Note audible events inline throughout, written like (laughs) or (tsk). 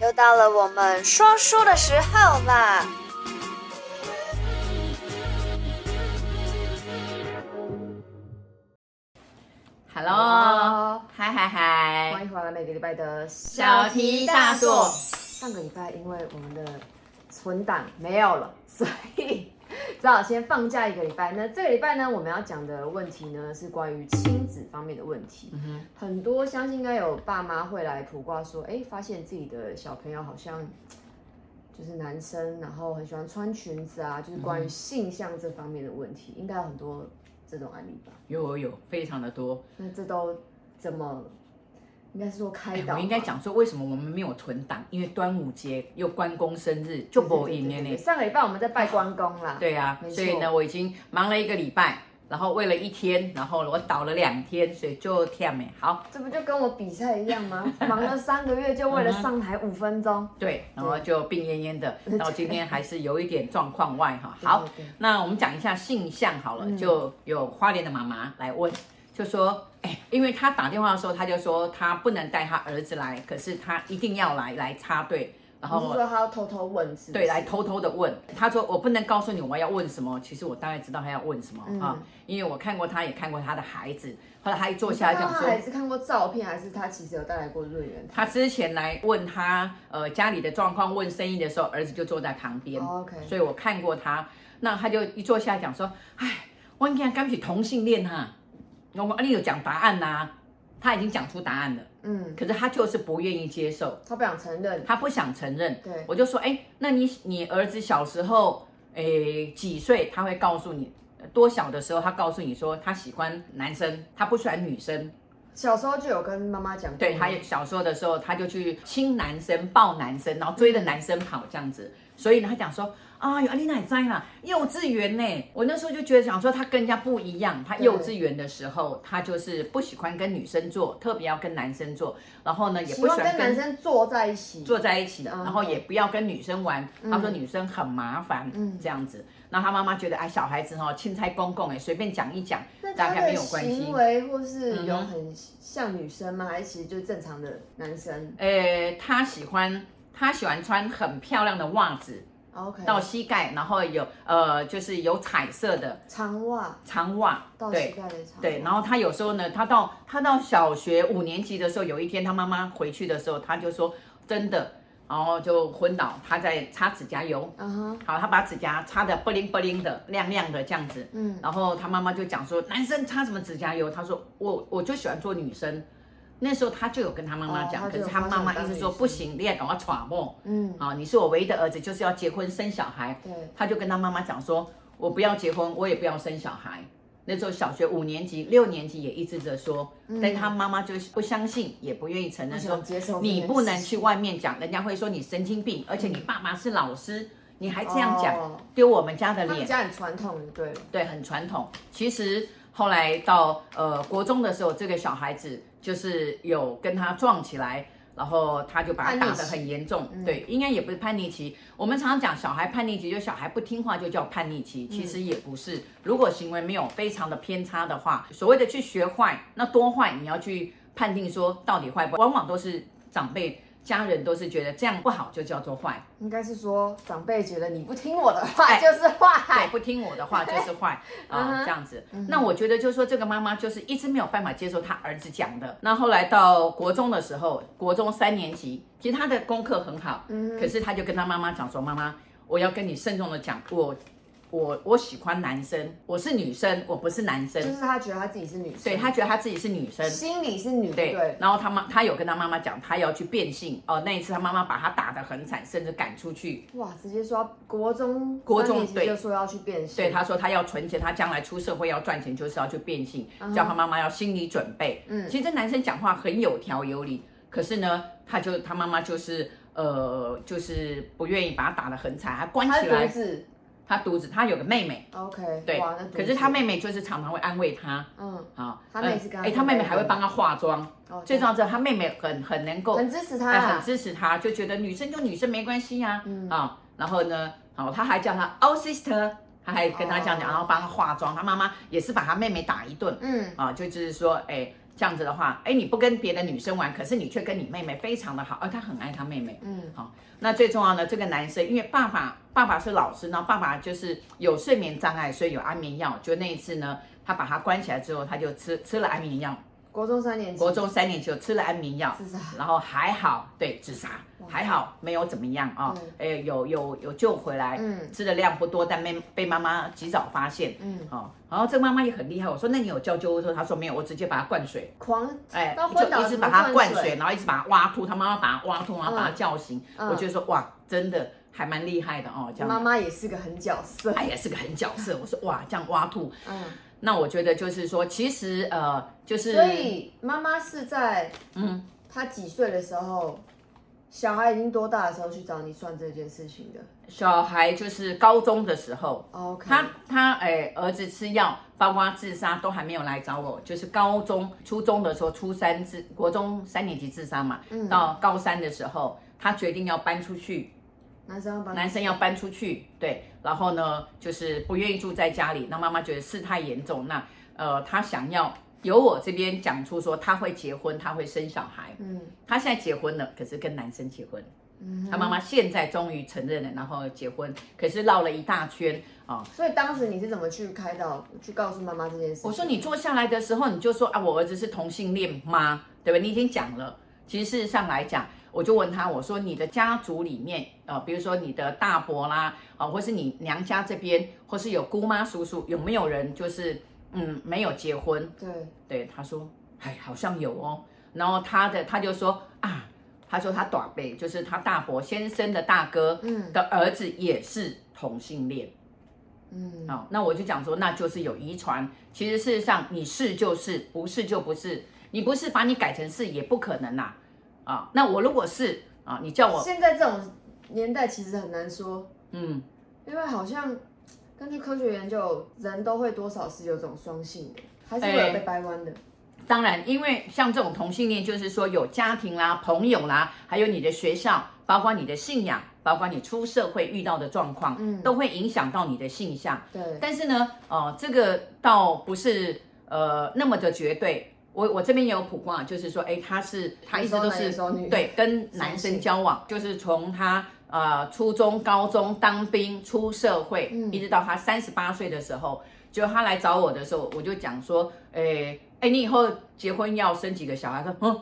又到了我们说书的时候啦！Hello，嗨嗨嗨，欢迎回来每个礼拜的小题大做。上个礼拜因为我们的存档没有了，所以。只好先放假一个礼拜。那这个礼拜呢，我们要讲的问题呢，是关于亲子方面的问题。嗯，很多相信应该有爸妈会来卜卦说，哎，发现自己的小朋友好像就是男生，然后很喜欢穿裙子啊，就是关于性向这方面的问题，应该有很多这种案例吧？有有有，非常的多。那这都怎么？应该是说开导，我应该讲说为什么我们没有存档，因为端午节又关公生日，就不一年呢。上个礼拜我们在拜关公啦。对啊，所以呢，我已经忙了一个礼拜，然后为了一天，然后我倒了两天，所以就跳没好。这不就跟我比赛一样吗？(laughs) 忙了三个月，就为了上台五分钟。嗯、对，然后就病恹恹的，到今天还是有一点状况外哈。好，那我们讲一下性向好了，就有花莲的妈妈来问。就说，哎，因为他打电话的时候，他就说他不能带他儿子来，可是他一定要来来插队，然后说他要偷偷问是不是？对，来偷偷的问。他说我不能告诉你我要问什么，其实我大概知道他要问什么、嗯、啊，因为我看过他，也看过他的孩子。后来他一坐下来讲说，他孩子看过照片，还是他其实有带来过瑞元？他之前来问他呃家里的状况，问生意的时候，儿子就坐在旁边。Oh, OK，所以我看过他，那他就一坐下来讲说，哎，我跟你讲，刚起同性恋哈。我阿丽有讲答案呐、啊，他已经讲出答案了，嗯，可是他就是不愿意接受，他不想承认，他不想承认，对，我就说，哎，那你你儿子小时候，诶几岁？他会告诉你多小的时候，他告诉你说他喜欢男生，他不喜欢女生，小时候就有跟妈妈讲，对，他小时候的时候他就去亲男生、抱男生，然后追着男生跑这样子，所以呢，他讲说。啊，有阿丽娜也在啦，幼稚园呢。我那时候就觉得想说，他跟人家不一样。他幼稚园的时候，他就是不喜欢跟女生坐，特别要跟男生坐。然后呢，也不喜欢跟，跟男生坐在一起，坐在一起。然后也不要跟女生玩，嗯、他说女生很麻烦，嗯，这样子。那他妈妈觉得，哎，小孩子哈，钦差公公哎，随便讲一讲，大概没有关系。行为或是有很像女生吗？还是其实就是正常的男生？呃，他喜欢他喜欢穿很漂亮的袜子。Okay. 到膝盖，然后有呃，就是有彩色的长袜，长袜到膝盖的长。对，然后他有时候呢，他到他到小学五年级的时候，有一天他妈妈回去的时候，他就说真的，然后就昏倒，他在擦指甲油，好，他把指甲擦的不灵不灵的，亮亮的这样子，嗯，然后他妈妈就讲说，男生擦什么指甲油？他说我我就喜欢做女生。那时候他就有跟他妈妈讲，哦、可是他妈妈一直说不行，你也赶快闯祸。嗯，啊，你是我唯一的儿子，就是要结婚生小孩。对，他就跟他妈妈讲说，我不要结婚，我也不要生小孩。那时候小学五年级、六年级也一直在说，嗯、但他妈妈就不相信，也不愿意承认说，你不能去外面讲，人家会说你神经病，而且你爸爸是老师，你还这样讲，哦、丢我们家的脸。家很传统，对，对，很传统。其实后来到呃国中的时候，这个小孩子。就是有跟他撞起来，然后他就把他打得很严重。对，应该也不是叛逆期。我们常常讲小孩叛逆期，就小孩不听话就叫叛逆期，其实也不是。如果行为没有非常的偏差的话，所谓的去学坏，那多坏，你要去判定说到底坏不，往往都是长辈。家人都是觉得这样不好，就叫做坏。应该是说长辈觉得你不听我的话就是坏，对，不听我的话 (laughs) 就是坏啊，这样子。那我觉得就是说这个妈妈就是一直没有办法接受她儿子讲的。那后来到国中的时候，国中三年级，其实她的功课很好，嗯，可是她就跟他妈妈讲说：“妈妈，我要跟你慎重的讲，我。”我我喜欢男生，我是女生，我不是男生。就是他觉得他自己是女生，对，他觉得他自己是女生，心里是女。对，对，然后他妈他有跟他妈妈讲，他要去变性哦。那一次他妈妈把他打得很惨，甚至赶出去。哇，直接说国中国中对，就说要去变性。对，他说他要存钱，他将来出社会要赚钱，就是要去变性，叫他妈妈要心理准备。嗯，其实这男生讲话很有条有理，可是呢，他就他妈妈就是呃，就是不愿意把他打得很惨，还关起来。他独子，他有个妹妹，OK，对，可是他妹妹就是常常会安慰他，嗯，好，他妹是跟哎，他妹妹还会帮他化妆，最重要是他妹妹很很能够，很支持他，很支持他，就觉得女生就女生没关系呀，嗯。啊，然后呢，好，他还叫他 Oh sister，他还跟他这样讲，然后帮他化妆，他妈妈也是把他妹妹打一顿，嗯。啊，就就是说，哎，这样子的话，哎，你不跟别的女生玩，可是你却跟你妹妹非常的好，而他很爱他妹妹。嗯，好，那最重要的这个男生，因为爸爸爸爸是老师，然后爸爸就是有睡眠障碍，所以有安眠药。就那一次呢，他把他关起来之后，他就吃吃了安眠药。国中三年级，国中三年级就吃了安眠药，自杀，然后还好，对，自杀，还好没有怎么样啊，哎，有有有救回来，嗯，吃的量不多，但没被妈妈及早发现，嗯，好，然后这个妈妈也很厉害，我说那你有叫救护车？她说没有，我直接把它灌水，狂，哎，就一直把它灌水，然后一直把它挖吐，她妈妈把它挖吐，然后把它叫醒，我觉得说哇，真的还蛮厉害的哦，这样，妈妈也是个狠角色，她，也是个狠角色，我说哇，这样挖吐，嗯。那我觉得就是说，其实呃，就是所以妈妈是在嗯，她几岁的时候，小孩已经多大的时候去找你算这件事情的？小孩就是高中的时候，OK，他他哎，儿子吃药，包括自杀都还没有来找我，就是高中初中的时候，初三自国中三年级自杀嘛，嗯，到高三的时候，他决定要搬出去。男生要搬，男生要搬出去，对，然后呢，就是不愿意住在家里。那妈妈觉得事态严重，那呃，她想要由我这边讲出说她会结婚，她会生小孩。嗯，她现在结婚了，可是跟男生结婚。嗯哼，他妈妈现在终于承认了，然后结婚，可是绕了一大圈啊。哦，所以当时你是怎么去开导、去告诉妈妈这件事？我说你坐下来的时候，你就说啊，我儿子是同性恋吗？对吧？你已经讲了。其实事实上来讲。我就问他，我说你的家族里面，呃，比如说你的大伯啦，啊、呃，或是你娘家这边，或是有姑妈叔叔，有没有人就是嗯没有结婚？对，对，他说，哎，好像有哦。然后他的他就说啊，他说他短辈就是他大伯先生的大哥，嗯，的儿子也是同性恋，嗯，好，那我就讲说，那就是有遗传。其实事实上你是就是，不是就不是，你不是把你改成是也不可能啦、啊。啊，那我如果是啊，你叫我现在这种年代其实很难说，嗯，因为好像根据科学研究，人都会多少是有这种双性的，还是会有被掰弯的。当然，因为像这种同性恋，就是说有家庭啦、朋友啦，还有你的学校，包括你的信仰，包括你出社会遇到的状况，嗯，都会影响到你的性向。对，但是呢，哦，这个倒不是呃那么的绝对。我我这边也有卜卦，就是说，哎，他是他一直都是对跟男生交往，就是从他呃初中、高中当兵出社会，嗯、一直到他三十八岁的时候，就他来找我的时候，我就讲说，哎哎，你以后结婚要生几个小孩？他说，嗯，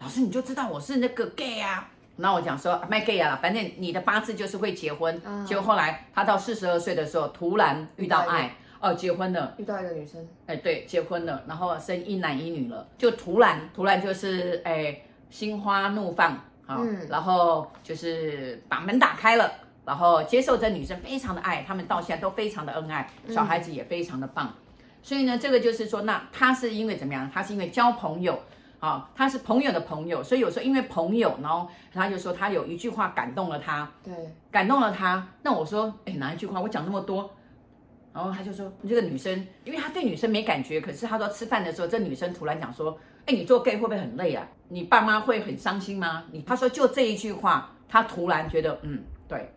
老师你就知道我是那个 gay 啊？那我讲说，卖 gay 啊，反正你的八字就是会结婚。嗯、结果后来他到四十二岁的时候，突然遇到爱。哦，结婚了，遇到一个女生，哎，对，结婚了，然后生一男一女了，就突然突然就是哎，心花怒放，好、哦，嗯、然后就是把门打开了，然后接受这女生非常的爱，他们到现在都非常的恩爱，小孩子也非常的棒，嗯、所以呢，这个就是说，那他是因为怎么样？他是因为交朋友，啊、哦，他是朋友的朋友，所以有时候因为朋友，然后他就说他有一句话感动了他，对，感动了他，那我说，哎，哪一句话？我讲那么多。然后他就说：“这个女生，因为他对女生没感觉，可是他说吃饭的时候，这女生突然讲说：‘哎，你做 gay 会不会很累啊？你爸妈会很伤心吗？’你他说就这一句话，他突然觉得嗯，对，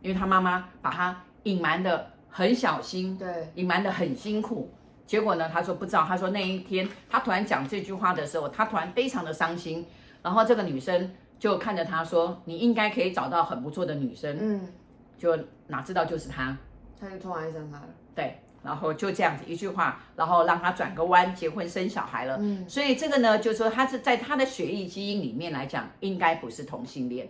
因为他妈妈把他隐瞒的很小心，对，隐瞒的很辛苦。结果呢，他说不知道。他说那一天他突然讲这句话的时候，他突然非常的伤心。然后这个女生就看着他说：‘你应该可以找到很不错的女生。’嗯，就哪知道就是他。”他就突然爱上他了，对，然后就这样子一句话，然后让他转个弯，结婚生小孩了。嗯，所以这个呢，就是说他是在他的血液基因里面来讲，应该不是同性恋，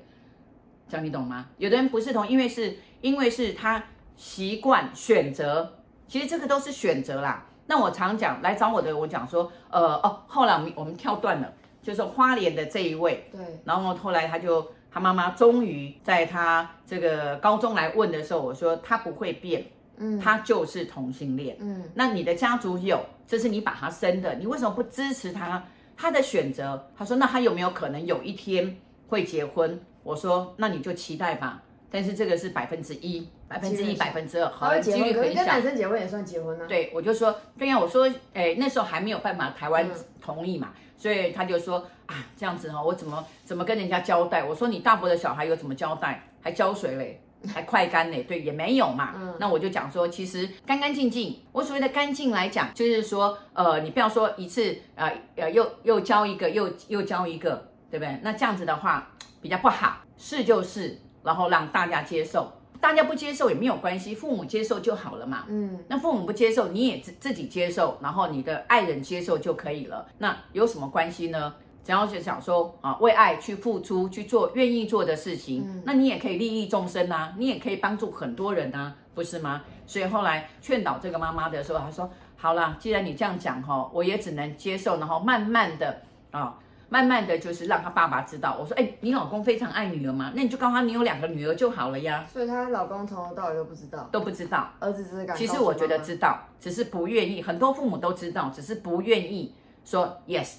这样你懂吗？有的人不是同，因为是因为是他习惯选择，其实这个都是选择啦。那我常讲来找我的，我讲说，呃哦，后来我们我们跳断了，就是花莲的这一位，对，然后后来他就。他妈妈终于在他这个高中来问的时候，我说他不会变，嗯，他就是同性恋，嗯，那你的家族有，这是你把他生的，你为什么不支持他他的选择？他说那他有没有可能有一天会结婚？我说那你就期待吧，但是这个是百分之一，百分之一，百分之二，好，几率很小。跟男生结婚也算结婚呢？对，我就说对呀，我说哎，那时候还没有办法，台湾同意嘛。所以他就说啊，这样子哈、哦，我怎么怎么跟人家交代？我说你大伯的小孩有怎么交代？还浇水嘞，还快干嘞，对，也没有嘛。嗯，那我就讲说，其实干干净净，我所谓的干净来讲，就是说，呃，你不要说一次，呃呃，又又交一个，又又交一个，对不对？那这样子的话比较不好，是就是，然后让大家接受，大家不接受也没有关系，父母接受就好了嘛。嗯，那父母不接受，你也自自己接受，然后你的爱人接受就可以了。那有什么关系呢？只要是想说啊，为爱去付出，去做愿意做的事情，嗯、那你也可以利益众生呐、啊，你也可以帮助很多人呐、啊，不是吗？所以后来劝导这个妈妈的时候，她说：“好了，既然你这样讲哈，我也只能接受，然后慢慢的啊，慢慢的就是让他爸爸知道。我说，哎，你老公非常爱女儿吗，那你就告诉他你有两个女儿就好了呀。所以她老公从头到尾都不知道，都不知道，儿子只是敢。其实我觉得知道，只是不愿意。很多父母都知道，只是不愿意说 yes。”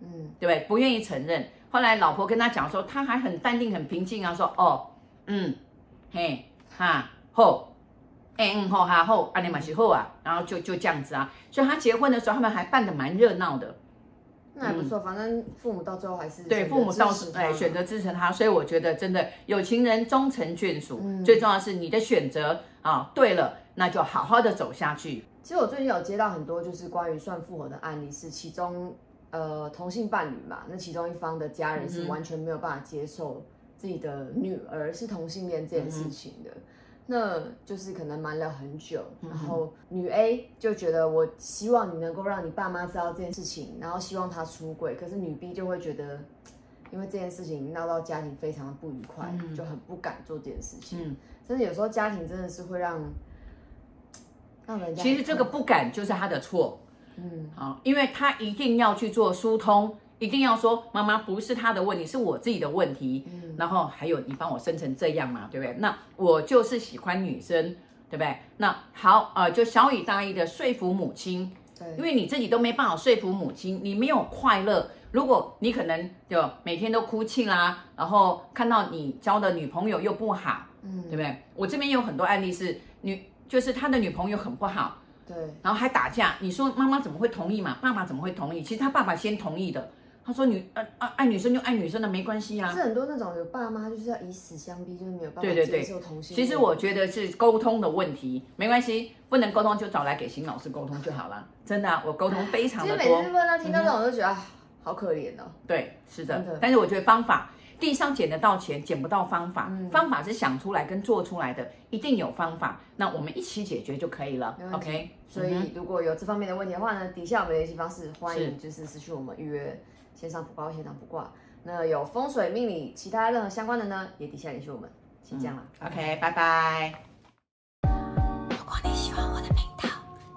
嗯，对不对？不愿意承认。后来老婆跟他讲说，他还很淡定、很平静啊，说哦，嗯，嘿，哈，后，哎，嗯，吼哈吼，阿尼玛西后啊，然后就就这样子啊。所以他结婚的时候，他们还办的蛮热闹的。那还不错，嗯、反正父母到最后还是对父母倒是哎选择支持他。所以我觉得真的有情人终成眷属，嗯、最重要的是你的选择啊对了，那就好好的走下去。其实我最近有接到很多就是关于算复合的案例，是其中。呃，同性伴侣嘛，那其中一方的家人是完全没有办法接受自己的女儿是同性恋这件事情的，嗯、那就是可能瞒了很久，嗯、然后女 A 就觉得我希望你能够让你爸妈知道这件事情，然后希望他出轨，可是女 B 就会觉得，因为这件事情闹到家庭非常的不愉快，嗯、就很不敢做这件事情，嗯，真的有时候家庭真的是会让 (tsk) 让人家，其实这个不敢就是他的错。嗯，好，因为他一定要去做疏通，一定要说妈妈不是他的问题，是我自己的问题。嗯，然后还有你帮我生成这样嘛，对不对？那我就是喜欢女生，对不对？那好，呃，就小以大意的说服母亲，对，因为你自己都没办法说服母亲，你没有快乐。如果你可能就每天都哭泣啦，然后看到你交的女朋友又不好，嗯，对不对？我这边有很多案例是女，就是他的女朋友很不好。对，然后还打架，你说妈妈怎么会同意嘛？爸爸怎么会同意？其实他爸爸先同意的。他说女呃呃爱女生就爱女生的，没关系啊。是很多那种有爸妈就是要以死相逼，就是没有办法接受同性。其实我觉得是沟通的问题，没关系，不能沟通就找来给邢老师沟通就好了。真的、啊，我沟通非常的多。其实每次问他听到这种，我都觉得、啊、好可怜哦。对，是的。的但是我觉得方法。地上捡得到钱，捡不到方法。嗯、方法是想出来跟做出来的，一定有方法。那我们一起解决就可以了。OK。所以如果有这方面的问题的话呢，底下我们联系方式，欢迎就是私讯我们预约线上卜卦、线上卜卦。那有风水命理其他任何相关的呢，也底下联系我们。先这样了。嗯、OK，拜拜。如果你喜欢我的频道，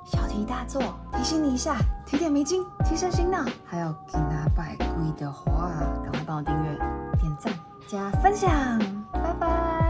小题大做提醒你一下，提点迷津，提升心脑。还有给拿百贵的话，赶快帮我订阅。分享拜拜。